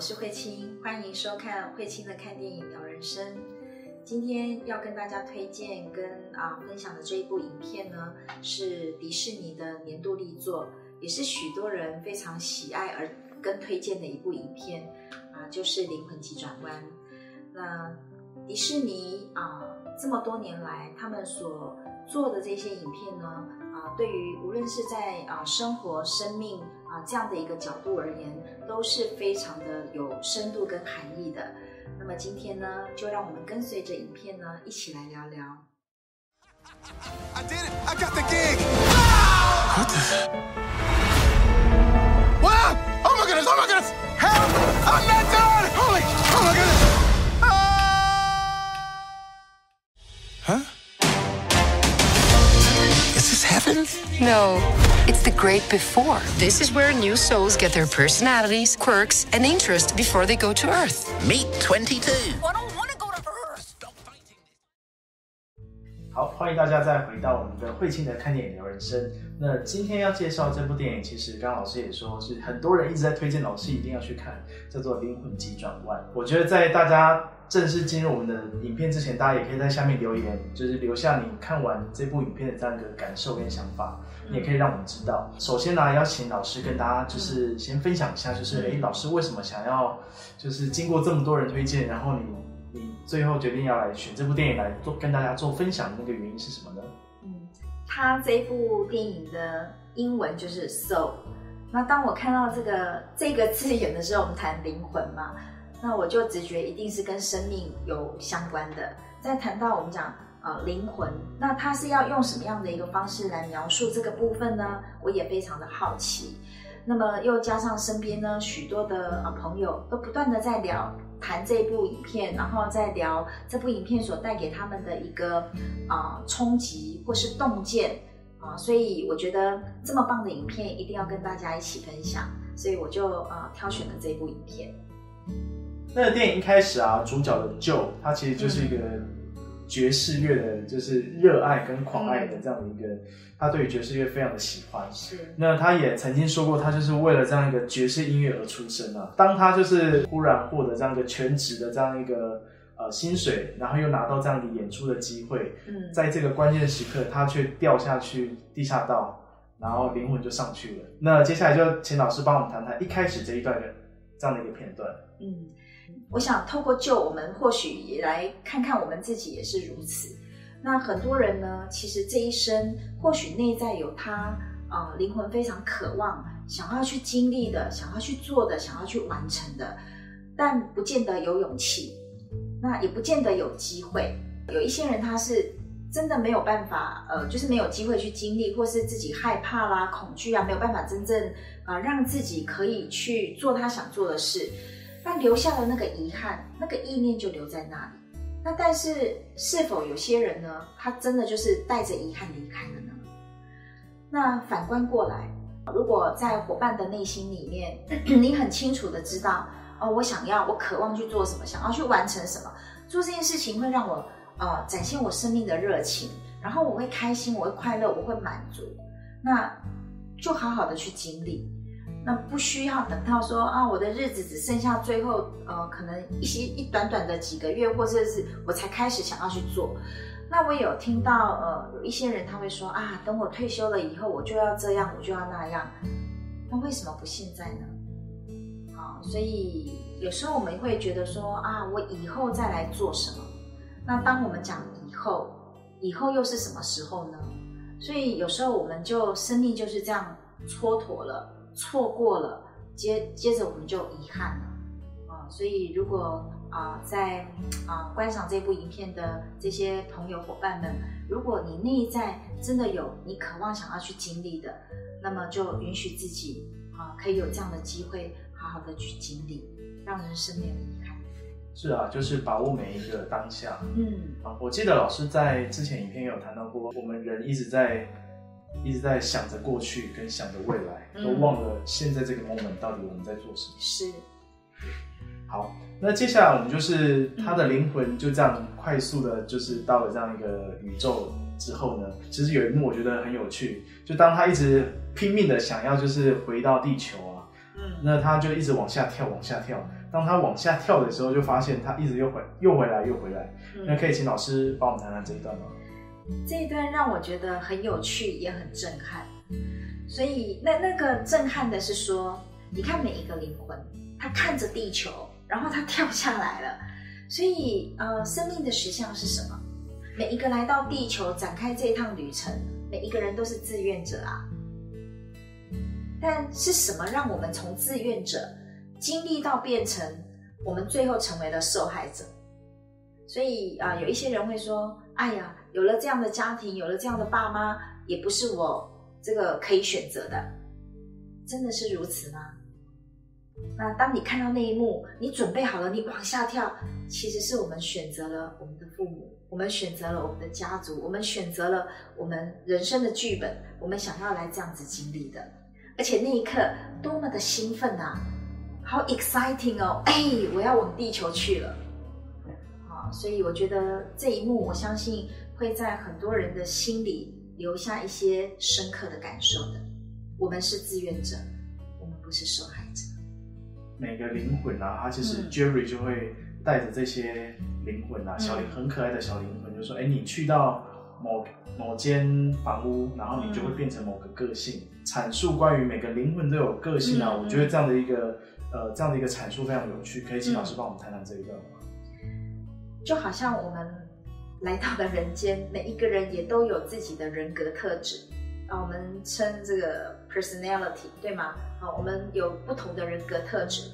我是慧清，欢迎收看慧清的看电影聊人生。今天要跟大家推荐跟啊分享的这一部影片呢，是迪士尼的年度力作，也是许多人非常喜爱而跟推荐的一部影片啊，就是《灵魂急转弯》。那迪士尼啊，这么多年来他们所做的这些影片呢，啊，对于无论是在啊生活、生命啊这样的一个角度而言，都是非常的有深度跟含义的。那么今天呢，就让我们跟随着影片呢，一起来聊聊。I did it! I got the gig! What the? Oh my goodness! Oh my goodness! Help! I'm not done! Holy! Oh my goodness! Ah! Huh? Is this heaven? No, the great before. This is where new souls get their personalities, quirks, and interests before they go to Earth. Meet 22. I don't want to go to Earth! Stop fighting! 好，欢迎大家再回到我们的慧清的看电影聊人生。那今天要介绍这部电影，其实刚刚老师也说是很多人一直在推荐，老师一定要去看，叫做《灵魂急转弯》。我觉得在大家正式进入我们的影片之前，大家也可以在下面留言，就是留下你看完这部影片的这样一个感受跟想法，你也可以让我们知道。首先呢，要请老师跟大家就是先分享一下，就是诶，老师为什么想要就是经过这么多人推荐，然后你你最后决定要来选这部电影来做跟大家做分享的那个原因是什么呢？嗯，他这部电影的英文就是 soul。那当我看到这个这个字眼的时候，我们谈灵魂嘛，那我就直觉一定是跟生命有相关的。在谈到我们讲呃灵魂，那他是要用什么样的一个方式来描述这个部分呢？我也非常的好奇。那么又加上身边呢许多的呃朋友都不断的在聊谈这部影片，然后再聊这部影片所带给他们的一个啊、冲击或是洞见啊、所以我觉得这么棒的影片一定要跟大家一起分享，所以我就啊、挑选了这部影片。那个电影一开始啊，主角的 Joe，他其实就是一个爵士乐的，就是热爱跟狂爱的这样的一个，他对于爵士乐非常的喜欢。是，那他也曾经说过，他就是为了这样一个爵士音乐而出生啊。当他就是忽然获得这样一个全职的这样一个呃薪水，然后又拿到这样一个演出的机会，嗯，在这个关键时刻，他却掉下去地下道，然后灵魂就上去了。那接下来就请老师帮我们谈谈一开始这一段的这样的一个片段。嗯，我想透过救我们，或许也来看看我们自己也是如此。那很多人呢，其实这一生或许内在有他呃灵魂非常渴望想要去经历的、想要去做的、想要去完成的，但不见得有勇气，那也不见得有机会。有一些人他是真的没有办法，呃，就是没有机会去经历，或是自己害怕啦、恐惧啊，没有办法真正呃让自己可以去做他想做的事。那留下了那个遗憾，那个意念就留在那里。那但是是否有些人呢，他真的就是带着遗憾离开了呢？那反观过来，如果在伙伴的内心里面，你很清楚的知道，哦，我想要，我渴望去做什么，想要去完成什么，做这件事情会让我呃展现我生命的热情，然后我会开心，我会快乐，我会满足，那就好好的去经历。那不需要等到说啊，我的日子只剩下最后呃，可能一些一短短的几个月，或者是我才开始想要去做。那我有听到呃，有一些人他会说啊，等我退休了以后，我就要这样，我就要那样。那为什么不现在呢？好，所以有时候我们会觉得说啊，我以后再来做什么？那当我们讲以后，以后又是什么时候呢？所以有时候我们就生命就是这样蹉跎了。错过了，接接着我们就遗憾了啊、所以如果啊、在啊、观赏这部影片的这些朋友伙伴们，如果你内在真的有你渴望想要去经历的，那么就允许自己啊、可以有这样的机会，好好的去经历，让人生没有遗憾。是啊，就是把握每一个当下。嗯啊，我记得老师在之前影片有谈到过，我们人一直在一直在想着过去跟想着未来，嗯都忘了现在这个 moment 到底我们在做什么。是，好，那接下来我们就是他的灵魂就这样快速的，就是到了这样一个宇宙之后呢，其实有一幕我觉得很有趣，就当他一直拼命的想要就是回到地球啊，嗯那他就一直往下跳，往下跳，当他往下跳的时候，就发现他一直又回又回来又回来。那可以请老师帮我们谈谈这一段吗？这一段让我觉得很有趣，也很震撼。所以那那个震撼的是说，你看每一个灵魂，他看着地球，然后他跳下来了。所以呃，生命的实相是什么？每一个来到地球展开这一趟旅程，每一个人都是志愿者啊。但是什么让我们从志愿者经历到变成我们最后成为了受害者？所以啊、有一些人会说：“哎呀，有了这样的家庭，有了这样的爸妈，也不是我这个可以选择的。”真的是如此吗？那当你看到那一幕，你准备好了，你往下跳，其实是我们选择了我们的父母，我们选择了我们的家族，我们选择了我们人生的剧本，我们想要来这样子经历的。而且那一刻多么的兴奋啊，好 exciting 哦！哎，我要往地球去了。啊，所以我觉得这一幕，我相信会在很多人的心里留下一些深刻的感受的。我们是志愿者，我们不是受害者。每个灵魂啊，他其实嗯 Jerry 就会带着这些灵魂啊，小灵很可爱的小灵魂，就说：“哎，你去到某某间房屋，然后你就会变成某个个性，阐述关于每个灵魂都有个性啊。嗯我觉得这样的一个呃这样的一个阐述非常有趣，可以请老师帮我们谈谈这一段吗？就好像我们来到了人间，每一个人也都有自己的人格特质啊，我们称这个 personality 对吗？好，我们有不同的人格特质。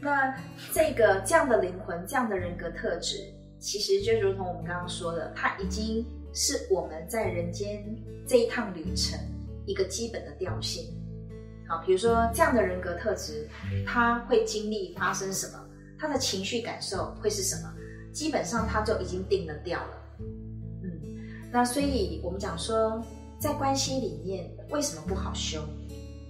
那这个这样的灵魂，这样的人格特质，其实就如同我们刚刚说的，它已经是我们在人间这一趟旅程一个基本的调性。好，比如说这样的人格特质，他会经历发生什么，他的情绪感受会是什么，基本上他就已经定了调了。那所以我们讲说，在关系里面为什么不好修？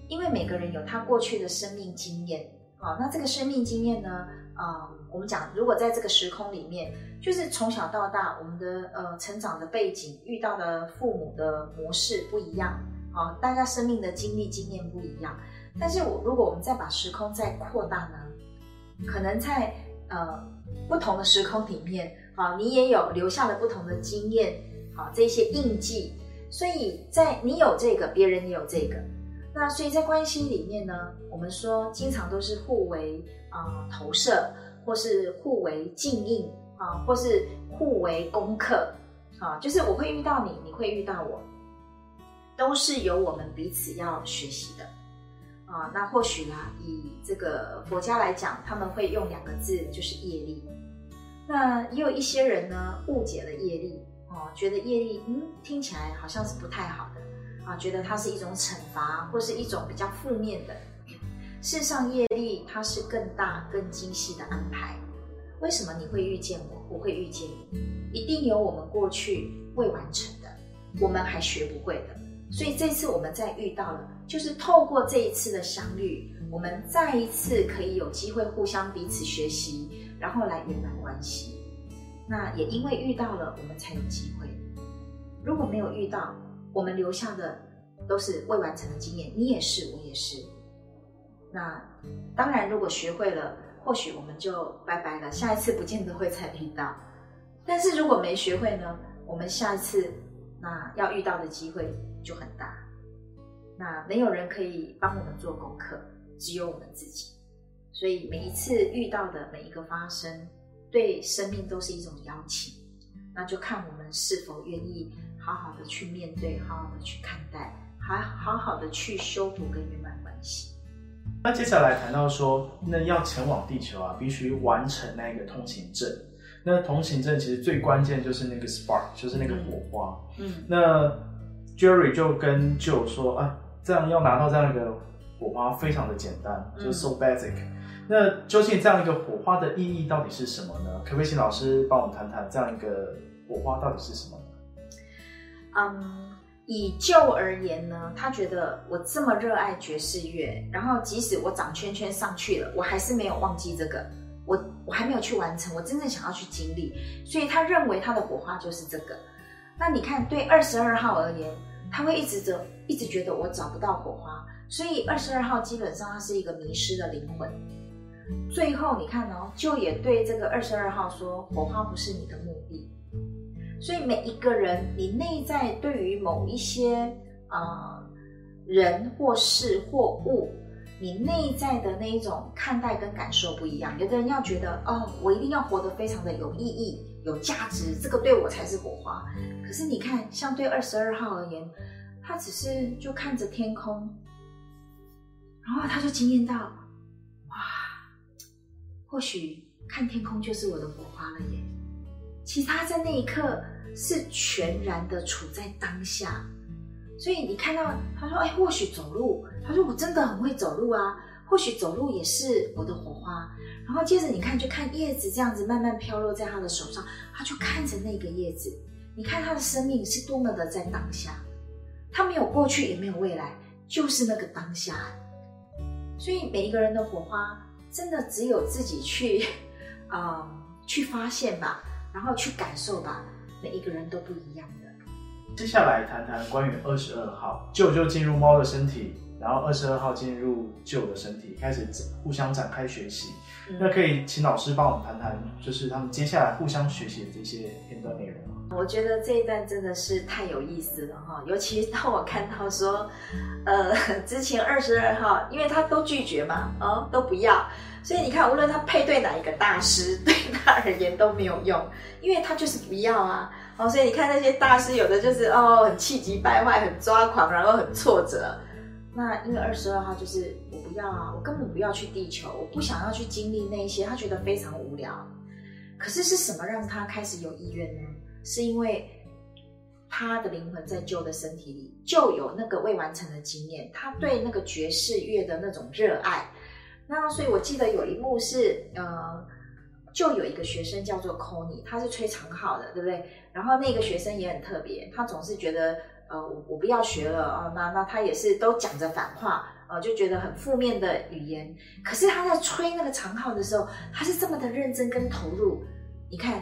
因为每个人有他过去的生命经验。好，那这个生命经验呢？啊、我们讲，如果在这个时空里面，就是从小到大，我们的呃成长的背景、遇到的父母的模式不一样，啊、大家生命的经历经验不一样。但是我如果我们再把时空再扩大呢，可能在呃不同的时空里面，啊，你也有留下了不同的经验，啊，这些印记。所以在你有这个，别人也有这个。那所以在关系里面呢，我们说经常都是互为啊、投射，或是互为镜映啊，或是互为功课啊，就是我会遇到你，你会遇到我，都是由我们彼此要学习的啊。那或许啦，以这个佛家来讲，他们会用两个字，就是业力。那也有一些人呢误解了业力哦，觉得业力嗯听起来好像是不太好的。啊，觉得它是一种惩罚，或是一种比较负面的。事实上，业力它是更大、更精细的安排。为什么你会遇见我，我会遇见你？一定有我们过去未完成的，我们还学不会的。所以这次我们再遇到了，就是透过这一次的相遇，我们再一次可以有机会互相彼此学习，然后来圆满关系。那也因为遇到了，我们才有机会。如果没有遇到，我们留下的都是未完成的经验，你也是，我也是。那当然，如果学会了，或许我们就拜拜了，下一次不见得会再遇到。但是如果没学会呢，我们下一次那要遇到的机会就很大。那没有人可以帮我们做功课，只有我们自己。所以每一次遇到的每一个发生，对生命都是一种邀请。那就看我们是否愿意好好的去面对，好好的去看待，还好好的去修补跟圆满关系。那接下来谈到说，那要前往地球啊，必须完成那个通行证。那通行证其实最关键就是那个 spark，就是那个火花。嗯那 Jerry 就跟 Joe 说啊，这样要拿到这样一个火花非常的简单，就是 so basic。那究竟这样一个火花的意义到底是什么呢？可不可以请老师帮我们谈谈这样一个火花到底是什么呢？嗯，以旧而言呢，他觉得我这么热爱爵士乐，然后即使我长圈圈上去了，我还是没有忘记这个，我我还没有去完成我真正想要去经历，所以他认为他的火花就是这个。那你看，对二十二号而言，他会一直着一直觉得我找不到火花，所以二十二号基本上他是一个迷失的灵魂。最后你看哦，就也对这个二十二号说，火花不是你的目的。所以每一个人，你内在对于某一些啊、人或事或物，你内在的那一种看待跟感受不一样。有的人要觉得哦，我一定要活得非常的有意义、有价值，这个对我才是火花。可是你看，像对二十二号而言，他只是就看着天空，然后他就惊艳到，或许看天空就是我的火花了耶。其他在那一刻是全然的处在当下，所以你看到他说：“哎，或许走路。”他说：“我真的很会走路啊，或许走路也是我的火花。”然后接着你看，就看叶子这样子慢慢飘落在他的手上，他就看着那个叶子，你看他的生命是多么的在当下，他没有过去也没有未来，就是那个当下。所以每一个人的火花，真的只有自己去，啊、去发现吧，然后去感受吧，每一个人都不一样的。接下来谈谈关于二十二号，舅就进入猫的身体，然后二十二号进入舅的身体，开始互相展开学习。嗯那可以请老师帮我们谈谈，就是他们接下来互相学习的这些片段内容吗？我觉得这一段真的是太有意思了哈，尤其当我看到说，呃，之前二十二号，因为他都拒绝嘛，哦，都不要，所以你看，无论他配对哪一个大师，对他而言都没有用，因为他就是不要啊，哦，所以你看那些大师，有的就是哦很气急败坏、很抓狂，然后很挫折。那因为二十二号就是我不要啊，我根本不要去地球，我不想要去经历那些，他觉得非常无聊。可是是什么让他开始有意愿呢？是因为他的灵魂在旧的身体里就有那个未完成的经验，他对那个爵士乐的那种热爱。那所以我记得有一幕是呃，就有一个学生叫做 c o n y 他是吹长号的，对不对？然后那个学生也很特别，他总是觉得呃我我不要学了啊、那那他也是都讲着反话。呃，就觉得很负面的语言，可是他在吹那个长号的时候，他是这么的认真跟投入。你看，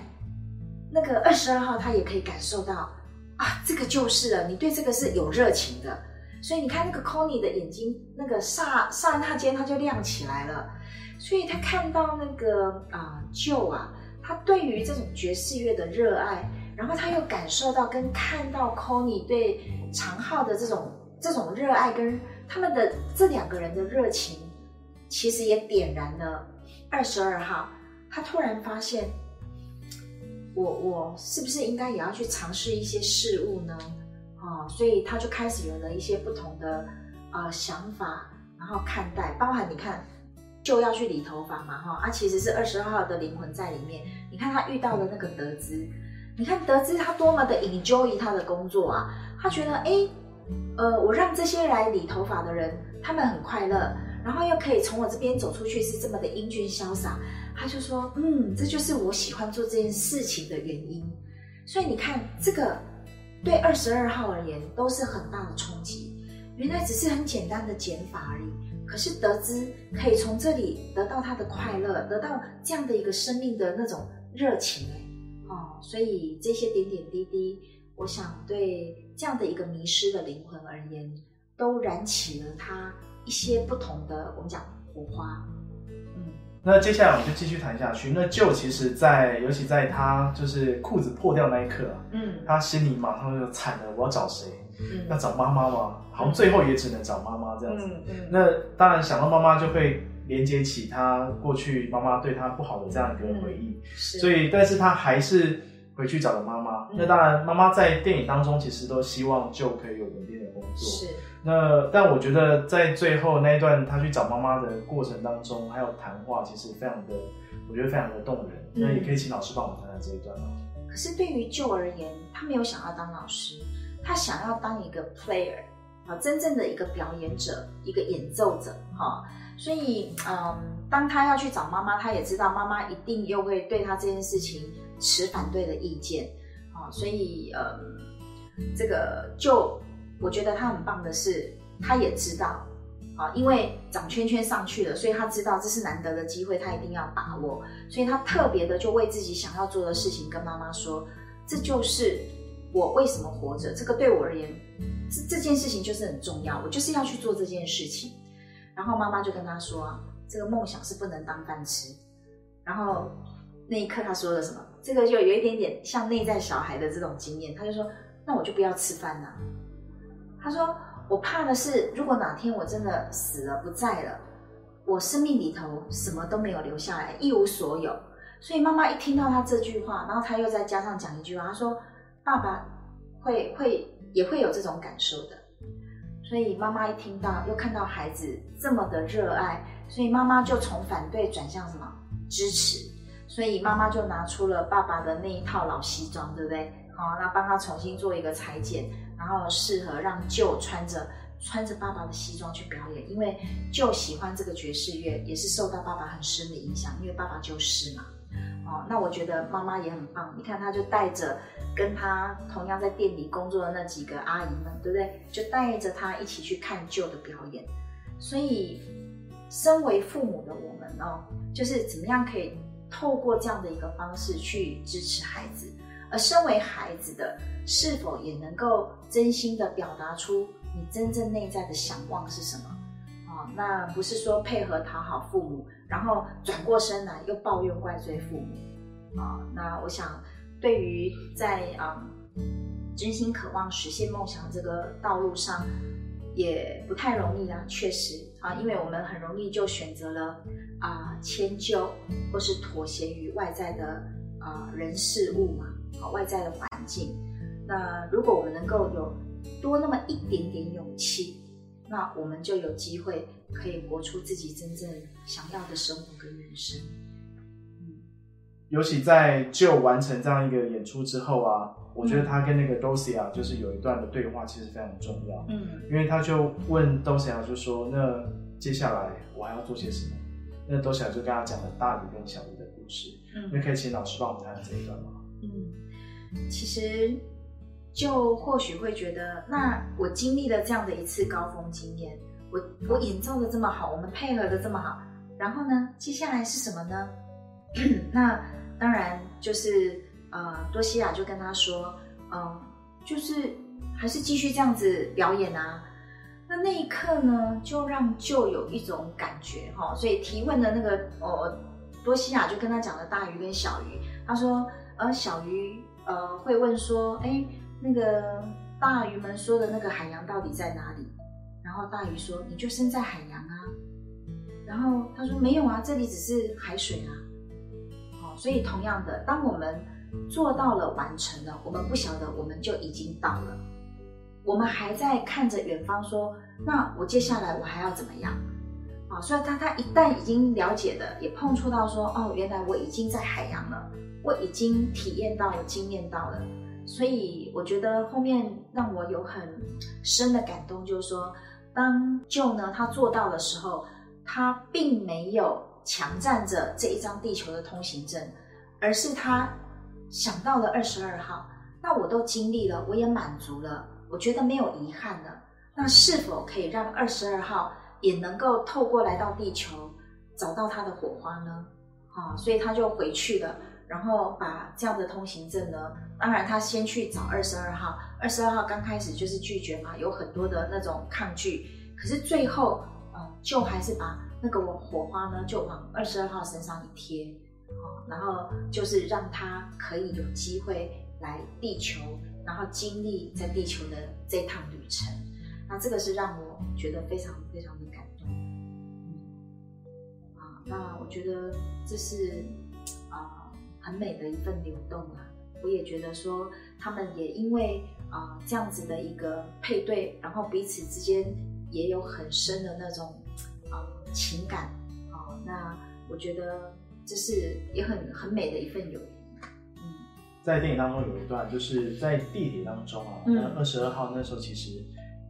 那个二十二号他也可以感受到啊，这个就是了，你对这个是有热情的。所以你看那个 c o n y 的眼睛，那个刹刹那间他就亮起来了。所以他看到那个啊舅啊，他对于这种爵士乐的热爱，然后他又感受到跟看到 c o n y 对长号的这种这种热爱跟。他们的这两个人的热情，其实也点燃了二十二号。他突然发现，我我是不是应该也要去尝试一些事物呢？哦，所以他就开始有了一些不同的呃想法，然后看待，包含你看，就要去理头发嘛，哈、啊，其实是二十二号的灵魂在里面。你看他遇到的那个德兹，你看德兹他多么的 enjoy 他的工作啊，他觉得哎。呃，我让这些来理头发的人，他们很快乐，然后又可以从我这边走出去，是这么的英俊潇洒。他就说，嗯，这就是我喜欢做这件事情的原因。所以你看，这个对二十二号而言都是很大的冲击。原来只是很简单的减法而已，可是得知可以从这里得到他的快乐，得到这样的一个生命的那种热情，哦，所以这些点点滴滴。我想对这样的一个迷失的灵魂而言，都燃起了他一些不同的我们讲火花。嗯，那接下来我们就继续谈下去。那舅其实在，尤其在他就是裤子破掉那一刻啊，嗯他心里马上就惨了，我要找谁？嗯要找妈妈吗？好像最后也只能找妈妈这样子。嗯嗯那当然想到妈妈就会连接起他过去妈妈对他不好的这样一个回忆，是，所以但是他还是回去找了妈妈。嗯那当然，妈妈在电影当中其实都希望舅可以有稳定的工作。是那但我觉得在最后那一段他去找妈妈的过程当中，还有谈话，其实非常的，我觉得非常的动人。那也可以请老师帮我们谈谈这一段吗？可是对于舅而言，他没有想要当老师，他想要当一个 player 啊，真正的一个表演者，一个演奏者哈、所以，嗯，当他要去找妈妈，他也知道妈妈一定又会对他这件事情持反对的意见啊，所以，嗯，这个就我觉得他很棒的是，他也知道。啊，因为长圈圈上去了，所以他知道这是难得的机会，他一定要把握。所以他特别的就为自己想要做的事情跟妈妈说，这就是我为什么活着。这个对我而言，这这件事情就是很重要，我就是要去做这件事情。然后妈妈就跟他说，这个梦想是不能当饭吃。然后那一刻他说了什么？这个就有一点点像内在小孩的这种经验，他就说：“那我就不要吃饭了。”他说：“我怕的是，如果哪天我真的死了不在了，我生命里头什么都没有留下来，一无所有。”所以妈妈一听到他这句话，然后他又再加上讲一句话，他说：“爸爸会会也会有这种感受的。”所以妈妈一听到，又看到孩子这么的热爱，所以妈妈就从反对转向什么支持。所以妈妈就拿出了爸爸的那一套老西装，对不对？好，那帮他重新做一个裁剪，然后适合让舅穿着穿着爸爸的西装去表演。因为舅喜欢这个爵士乐，也是受到爸爸很深的影响，因为爸爸就是嘛。哦，那我觉得妈妈也很棒。你看，她就带着跟她同样在店里工作的那几个阿姨们，对不对？就带着她一起去看舅的表演。所以，身为父母的我们哦，就是怎么样可以透过这样的一个方式去支持孩子，而身为孩子的，是否也能够真心的表达出你真正内在的想望是什么？啊，那不是说配合讨好父母。然后转过身来又抱怨怪罪父母啊，那我想对于在啊真心渴望实现梦想这个道路上也不太容易啊，确实啊，因为我们很容易就选择了啊迁就或是妥协于外在的啊人事物嘛，啊外在的环境。那如果我们能够有多那么一点点勇气。那我们就有机会可以活出自己真正想要的生活跟人生。嗯，尤其在就完成这样一个演出之后啊，我觉得他跟那个 Dosia 就是有一段的对话，其实非常重要。嗯，因为他就问 Dosia 就说：“那接下来我还要做些什么？”那 Dosia 就跟他讲了大鱼跟小鱼的故事。嗯，那可以请老师帮我们谈这一段吗？嗯，其实。就或许会觉得，那我经历了这样的一次高峰经验，我我演奏的这么好，我们配合的这么好，然后呢，接下来是什么呢？那当然就是呃，多西亚就跟他说，嗯，就是还是继续这样子表演啊。那那一刻呢，就让就有一种感觉哈，所以提问的那个哦，多西亚就跟他讲了大鱼跟小鱼，他说，而，小鱼呃会问说，哎。那个大鱼们说的那个海洋到底在哪里？然后大鱼说：“你就生在海洋啊。”然后他说：“没有啊，这里只是海水啊。”好，所以同样的，当我们做到了、完成了，我们不晓得我们就已经到了，我们还在看着远方说：“那我接下来我还要怎么样？”所以他他一旦已经了解的，也碰触到说：“哦，原来我已经在海洋了，我已经体验到了、经验到了。”所以我觉得后面让我有很深的感动，就是说，当舅呢他做到的时候，他并没有强占着这一张地球的通行证，而是他想到了二十二号。那我都经历了，我也满足了，我觉得没有遗憾了。那是否可以让二十二号也能够透过来到地球，找到他的火花呢？啊，所以他就回去了。然后把这样的通行证呢，当然他先去找二十二号，二十二号刚开始就是拒绝嘛，有很多的那种抗拒，可是最后，呃，就还是把那个火花呢，就往二十二号身上一贴，哦，然后就是让他可以有机会来地球，然后经历在地球的这趟旅程，那这个是让我觉得非常非常的感动，嗯，啊，那我觉得这是，啊。很美的一份流动啊！我也觉得说，他们也因为啊这样子的一个配对，然后彼此之间也有很深的那种啊情感啊。那我觉得这是也很很美的一份友谊。嗯，在电影当中有一段，就是在地铁当中啊，那二十二号那时候其实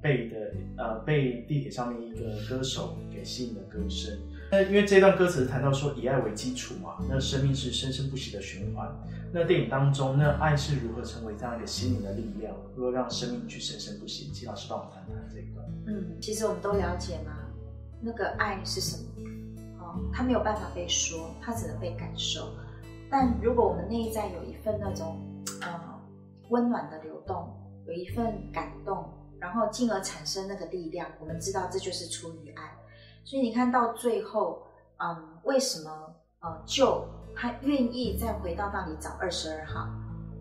被的呃被地铁上面一个歌手给吸引的歌声。那因为这段歌词谈到说以爱为基础嘛，那生命是生生不息的循环。那电影当中，那爱是如何成为这样一个心灵的力量，如何让生命去生生不息？请老师帮我们谈谈这一段。嗯，其实我们都了解嘛，那个爱是什么？哦，它没有办法被说，它只能被感受。但如果我们内在有一份那种呃温暖的流动，有一份感动，然后进而产生那个力量，我们知道这就是出于爱。所以你看到最后，嗯，为什么呃就他愿意再回到那里找二十二号，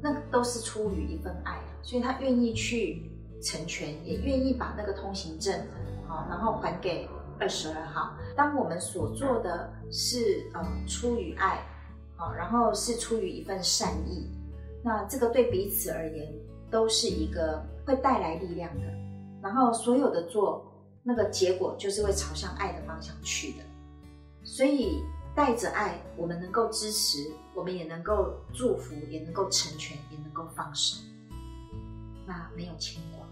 那都是出于一份爱，所以他愿意去成全，也愿意把那个通行证好，然后还给二十二号。当我们所做的是呃出于爱，好，然后是出于一份善意，那这个对彼此而言都是一个会带来力量的。然后所有的做，那个结果就是会朝向爱的方向去的。所以带着爱，我们能够支持，我们也能够祝福，也能够成全，也能够放手。那没有牵挂。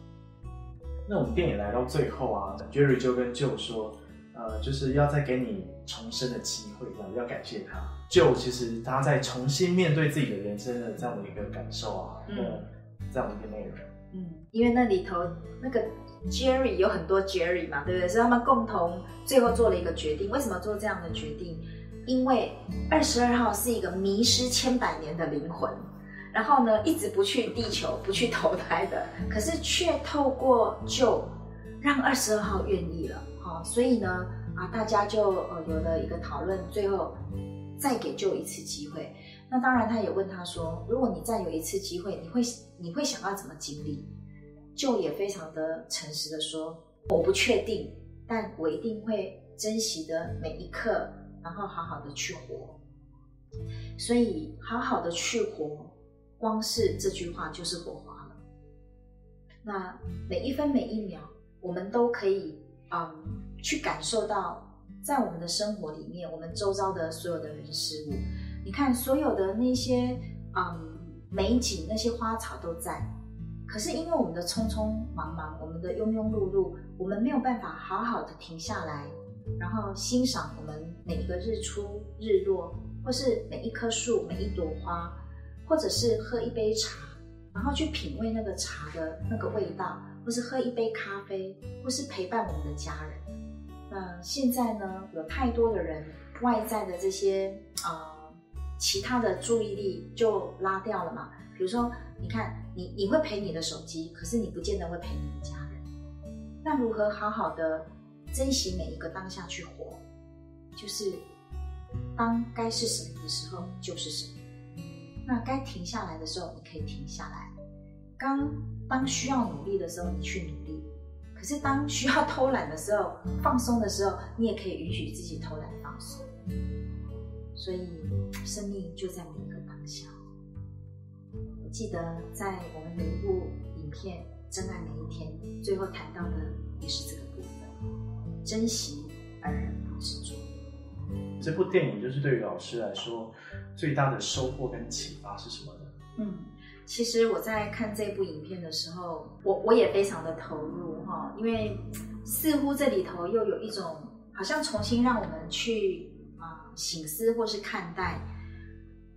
那我们电影来到最后啊，Jerry 就跟 Joe 说，呃，就是要再给你重生的机会，这样要感谢他。Joe 其实他在重新面对自己的人生的这样的一个感受啊，嗯那这样的一个内容。嗯，因为那里头那个 Jerry 有很多 Jerry 嘛，对不对？所以他们共同最后做了一个决定。为什么做这样的决定？因为二十二号是一个迷失千百年的灵魂，然后呢，一直不去地球、不去投胎的，可是却透过救让二十二号愿意了。好、所以呢，啊，大家就呃有了一个讨论，最后再给救一次机会。那当然，他也问他说：“如果你再有一次机会，你会你会想要怎么经历？”就也非常的诚实的说：“我不确定，但我一定会珍惜的每一刻，然后好好的去活。所以，好好的去活，光是这句话就是火花了。那每一分每一秒，我们都可以嗯去感受到，在我们的生活里面，我们周遭的所有的人事物。你看，所有的那些嗯美景，那些花草都在，可是因为我们的匆匆忙忙，我们的庸庸碌碌，我们没有办法好好的停下来，然后欣赏我们每一个日出日落，或是每一棵树、每一朵花，或者是喝一杯茶，然后去品味那个茶的那个味道，或是喝一杯咖啡，或是陪伴我们的家人。那现在呢，有太多的人外在的这些呃其他的注意力就拉掉了嘛。比如说，你看你你会陪你的手机，可是你不见得会陪你的家人。那如何好好的珍惜每一个当下去活？就是当该是什么的时候就是什么。那该停下来的时候，你可以停下来；刚当需要努力的时候，你去努力。可是当需要偷懒的时候、放松的时候，你也可以允许自己偷懒放松。所以，生命就在每一个当下。我记得在我们有一部影片《真爱每一天》，最后谈到的也是这个部分：珍惜而不执着。这部电影就是对于老师来说最大的收获跟启发是什么呢？嗯，其实我在看这部影片的时候，我我也非常的投入哈，因为似乎这里头又有一种好像重新让我们去啊、醒思或是看待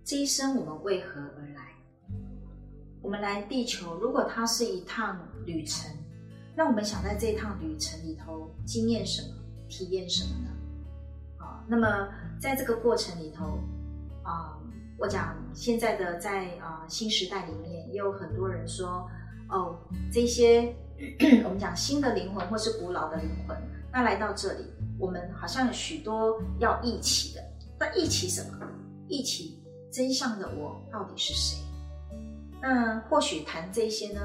这一生我们为何而来。我们来地球，如果它是一趟旅程，那我们想在这趟旅程里头经验什么、体验什么呢？啊，那么在这个过程里头，啊、我讲现在的在啊、新时代里面，也有很多人说，哦，这些 我们讲新的灵魂或是古老的灵魂，那来到这里，我们好像有许多要一起的，那一起什么？一起真相的我到底是谁？那或许谈这些呢，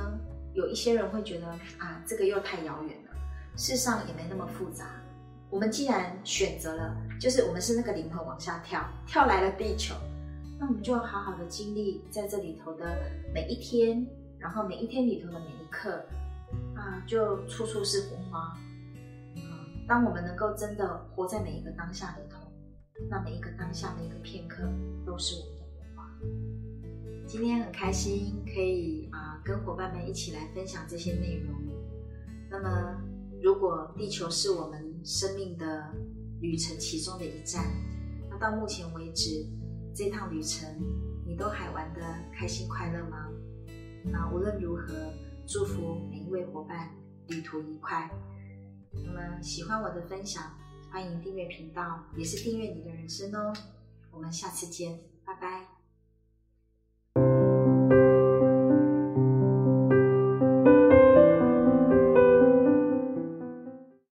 有一些人会觉得啊，这个又太遥远了。世上也没那么复杂。我们既然选择了，就是我们是那个灵魂往下跳，跳来了地球，那我们就好好的经历在这里头的每一天，然后每一天里头的每一刻，啊，就处处是火花。当我们能够真的活在每一个当下里头，那每一个当下每一个片刻都是我们的火花。今天很开心可以啊跟伙伴们一起来分享这些内容。那么，如果地球是我们生命的旅程其中的一站，那到目前为止，这趟旅程你都还玩得开心快乐吗？那无论如何，祝福每一位伙伴旅途愉快。那么喜欢我的分享，欢迎订阅频道，也是订阅你的人生哦。我们下次见，拜拜。